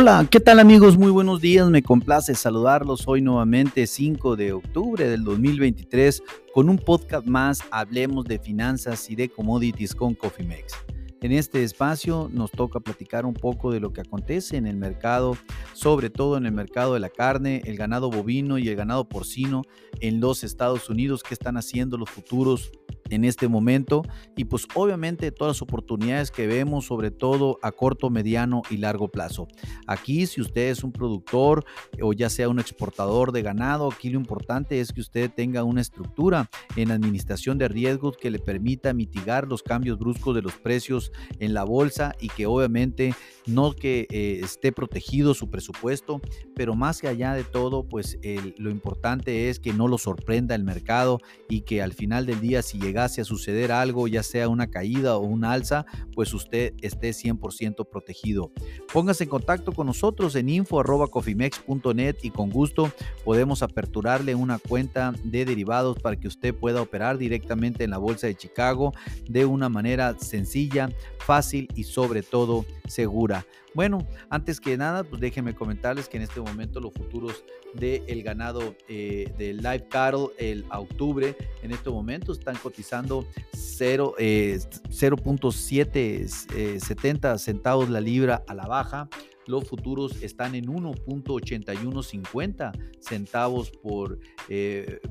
Hola, ¿qué tal amigos? Muy buenos días, me complace saludarlos hoy nuevamente 5 de octubre del 2023 con un podcast más, hablemos de finanzas y de commodities con CoffeeMex. En este espacio nos toca platicar un poco de lo que acontece en el mercado, sobre todo en el mercado de la carne, el ganado bovino y el ganado porcino en los Estados Unidos, qué están haciendo los futuros en este momento y pues obviamente todas las oportunidades que vemos sobre todo a corto, mediano y largo plazo. Aquí si usted es un productor o ya sea un exportador de ganado, aquí lo importante es que usted tenga una estructura en administración de riesgos que le permita mitigar los cambios bruscos de los precios en la bolsa y que obviamente no que eh, esté protegido su presupuesto, pero más que allá de todo pues lo importante es que no lo sorprenda el mercado y que al final del día si llega a suceder algo, ya sea una caída o una alza, pues usted esté 100% protegido. Póngase en contacto con nosotros en info.cofimex.net y con gusto podemos aperturarle una cuenta de derivados para que usted pueda operar directamente en la Bolsa de Chicago de una manera sencilla, fácil y sobre todo segura. Bueno, antes que nada, pues déjenme comentarles que en este momento los futuros del ganado eh, de Live Cattle el octubre en este momento están cotizando 0.770 eh, eh, centavos la libra a la baja. Los futuros están en 1.8150 centavos por,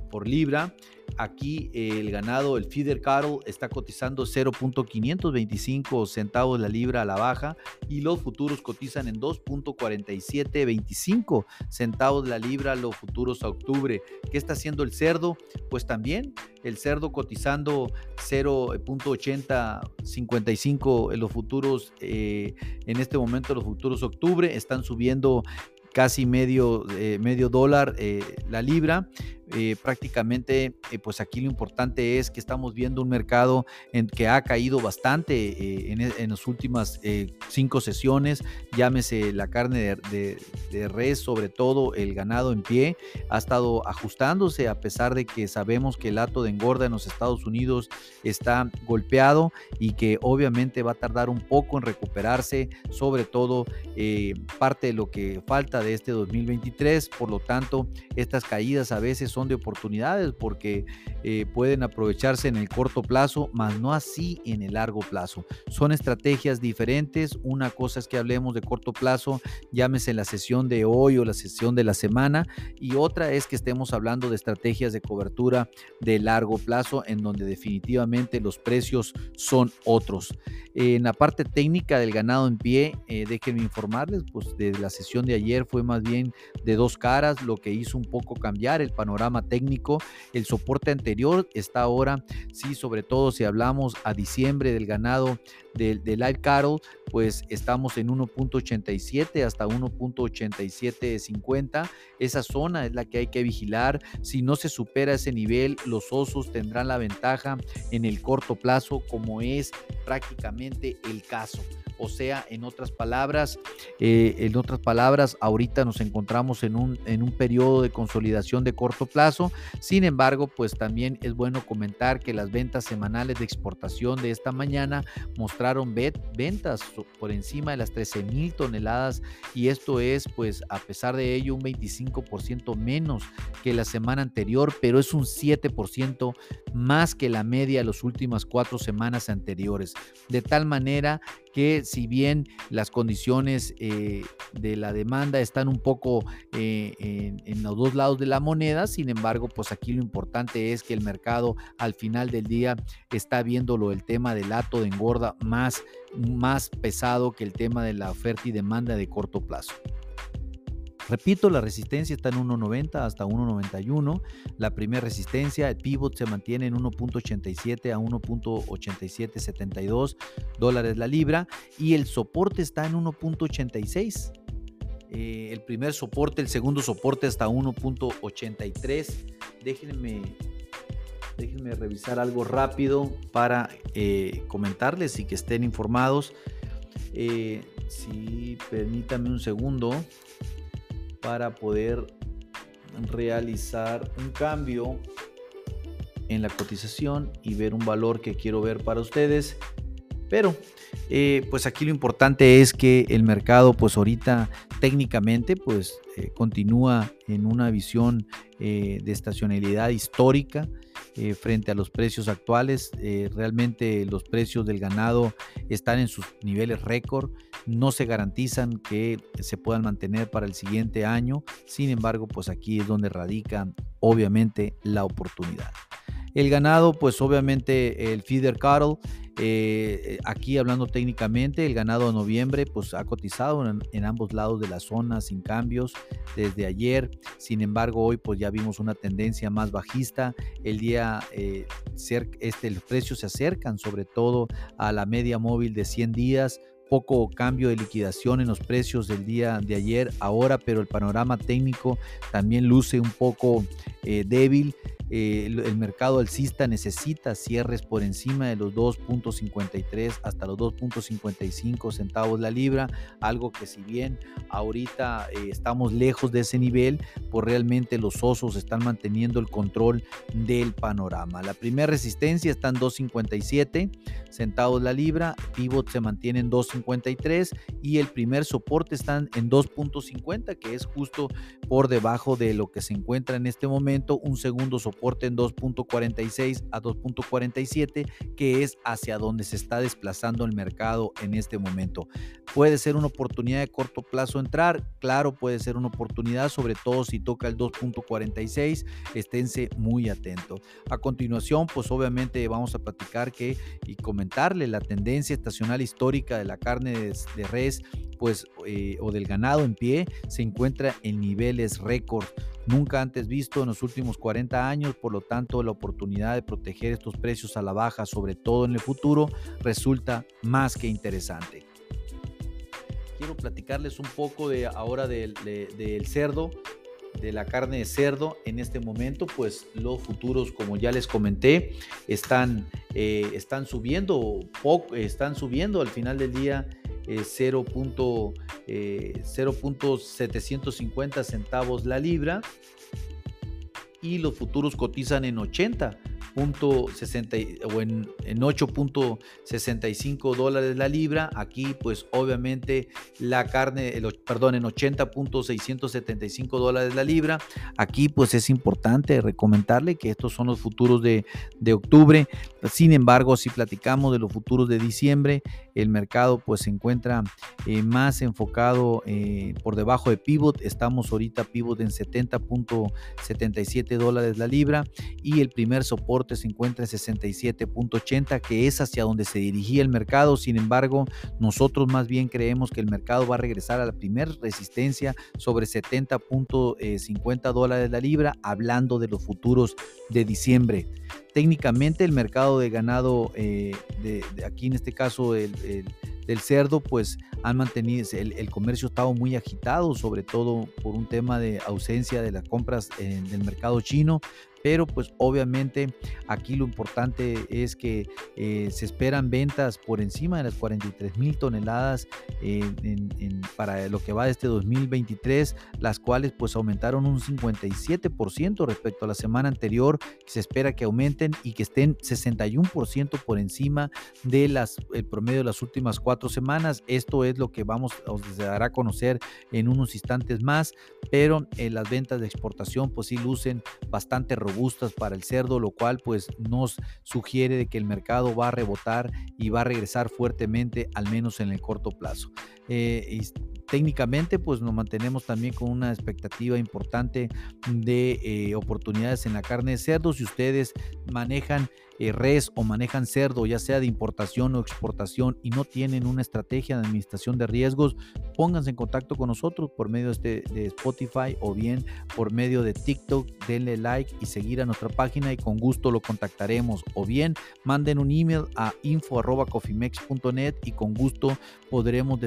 por libra. Aquí el ganado, el feeder cattle, está cotizando 0.525 centavos la libra a la baja y los futuros cotizan en 2.4725 centavos la libra los futuros a octubre. ¿Qué está haciendo el cerdo? Pues también el cerdo cotizando 0.8055 en los futuros, eh, en este momento los futuros octubre están subiendo casi medio, eh, medio dólar eh, la libra. Eh, prácticamente, pues aquí lo importante es que estamos viendo un mercado que ha caído bastante en, en, las últimas cinco sesiones, llámese la carne de, de, res, sobre todo el ganado en pie, ha estado ajustándose a pesar de que sabemos que el hato de engorda en los Estados Unidos está golpeado y que obviamente va a tardar un poco en recuperarse, sobre todo parte de lo que falta de este 2023. Por lo tanto, estas caídas a veces son de oportunidades porque eh, pueden aprovecharse en el corto plazo, mas no así en el largo plazo. Son estrategias diferentes. Una cosa es que hablemos de corto plazo, llámese la sesión de hoy o la sesión de la semana, y otra es que estemos hablando de estrategias de cobertura de largo plazo, en donde definitivamente los precios son otros. En la parte técnica del ganado en pie, eh, déjenme informarles, pues de la sesión de ayer fue más bien de dos caras, lo que hizo un poco cambiar el panorama técnico. El soporte anterior está ahora, sí, sobre todo si hablamos a diciembre del ganado del, del live cattle, pues estamos en 1.87 hasta 1.8750. Esa zona es la que hay que vigilar. Si no se supera ese nivel, los osos tendrán la ventaja en el corto plazo, como es prácticamente el caso. O sea, en otras palabras, eh, en otras palabras, ahorita nos encontramos en un, en un periodo de consolidación de corto plazo. Sin embargo, pues también es bueno comentar que las ventas semanales de exportación de esta mañana mostraron ventas por encima de las 13 mil toneladas y esto es pues a pesar de ello un 25% menos que la semana anterior, pero es un 7% más que la media de las últimas cuatro semanas anteriores. De tal manera que si bien las condiciones eh, de la demanda están un poco eh, en, los dos lados de la moneda, sin embargo, pues aquí lo importante es que el mercado al final del día está viéndolo el tema del ato de engorda más, más pesado que el tema de la oferta y demanda de corto plazo. Repito, la resistencia está en 1.90 hasta 1.91. La primera resistencia, el pivot se mantiene en 1.87 a 1.8772 dólares la libra y el soporte está en 1.86. Eh, el primer soporte, el segundo soporte hasta 1.83. Déjenme, déjenme revisar algo rápido para eh, comentarles y que estén informados. Eh, si permítame un segundo para poder realizar un cambio en la cotización y ver un valor que quiero ver para ustedes. Pero eh, pues aquí lo importante es que el mercado pues ahorita técnicamente pues eh, continúa en una visión eh, de estacionalidad histórica frente a los precios actuales. realmente los precios del ganado están en sus niveles récord. No se garantizan que se puedan mantener para el siguiente año. Sin embargo, pues aquí es donde radica obviamente la oportunidad. El ganado, pues obviamente el feeder cattle, eh, aquí hablando técnicamente, el ganado de noviembre pues ha cotizado en, ambos lados de la zona sin cambios desde ayer. Sin embargo, hoy pues ya vimos una tendencia más bajista. El día, eh, este, los precios se acercan sobre todo a la media móvil de 100 días poco cambio de liquidación en los precios del día de ayer, ahora, pero el panorama técnico también luce un poco eh, débil. Eh, el, mercado alcista necesita cierres por encima de los 2.53 hasta los 2.55 centavos la libra, algo que si bien ahorita eh, estamos lejos de ese nivel, pues realmente los osos están manteniendo el control del panorama. La primera resistencia está en 2.57 centavos la libra, pivot se mantiene en 2.53 y el primer soporte está en 2.50, que es justo por debajo de lo que se encuentra en este momento, un segundo soporte en 2.46 a 2.47, que es hacia donde se está desplazando el mercado en este momento. Puede ser una oportunidad de corto plazo entrar, claro, puede ser una oportunidad, sobre todo si toca el 2.46, esténse muy atentos. A continuación, pues obviamente vamos a platicar que y comentarle la tendencia estacional histórica de la carne de, de res pues, eh, o del ganado en pie se encuentra en niveles récord nunca antes visto en los últimos 40 años, por lo tanto la oportunidad de proteger estos precios a la baja, sobre todo en el futuro, resulta más que interesante. Quiero platicarles un poco de ahora del, cerdo, de la carne de cerdo en este momento, pues los futuros, como ya les comenté, están, eh, están subiendo, están subiendo al final del día 0.750 eh, centavos la libra y los futuros cotizan en 80 o en, en 8.65 dólares la libra. Aquí pues obviamente la carne, el, perdón, en 80.675 dólares la libra. Aquí pues es importante recomendarle que estos son los futuros de, de octubre. Sin embargo, si platicamos de los futuros de diciembre, el mercado pues se encuentra eh, más enfocado eh, por debajo de pivot. Estamos ahorita pivot en 70.77 dólares la libra y el primer soporte se encuentra en 67.80, que es hacia donde se dirigía el mercado. Sin embargo, nosotros más bien creemos que el mercado va a regresar a la primera resistencia sobre 70.50 dólares la libra, hablando de los futuros de diciembre. Técnicamente el mercado de ganado, eh, de, aquí en este caso el, del cerdo, pues han mantenido, el, el, comercio ha estado muy agitado, sobre todo por un tema de ausencia de las compras en el mercado chino, pero pues obviamente aquí lo importante es que eh, se esperan ventas por encima de las 43 mil toneladas para lo que va de este 2023, las cuales pues aumentaron un 57% respecto a la semana anterior, se espera que aumenten y que estén 61% por encima de las el promedio de las últimas cuatro semanas. Esto es lo que vamos os dará a conocer en unos instantes más, pero eh, las ventas de exportación pues sí lucen bastante robustas para el cerdo, lo cual pues nos sugiere de que el mercado va a rebotar y va a regresar fuertemente, al menos en el corto plazo. Eh, técnicamente pues nos mantenemos también con una expectativa importante de eh, oportunidades en la carne de cerdo. Si ustedes manejan eh, res o manejan cerdo, ya sea de importación o exportación, y no tienen una estrategia de administración de riesgos, pónganse en contacto con nosotros por medio de, de Spotify o bien por medio de TikTok. Denle like y seguir a nuestra página y con gusto lo contactaremos. O bien manden un email a info.cofimex.net y con gusto podremos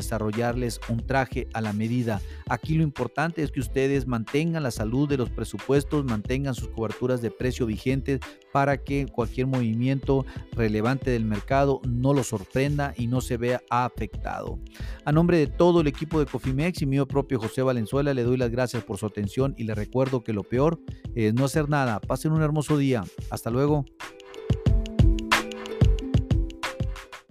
un traje a la medida. Aquí lo importante es que ustedes mantengan la salud de los presupuestos, mantengan sus coberturas de precio vigentes para que cualquier movimiento relevante del mercado no lo sorprenda y no se vea afectado. A nombre de todo el equipo de Cofimex y mío propio José Valenzuela, le doy las gracias por su atención y le recuerdo que lo peor es no hacer nada. Pasen un hermoso día. Hasta luego.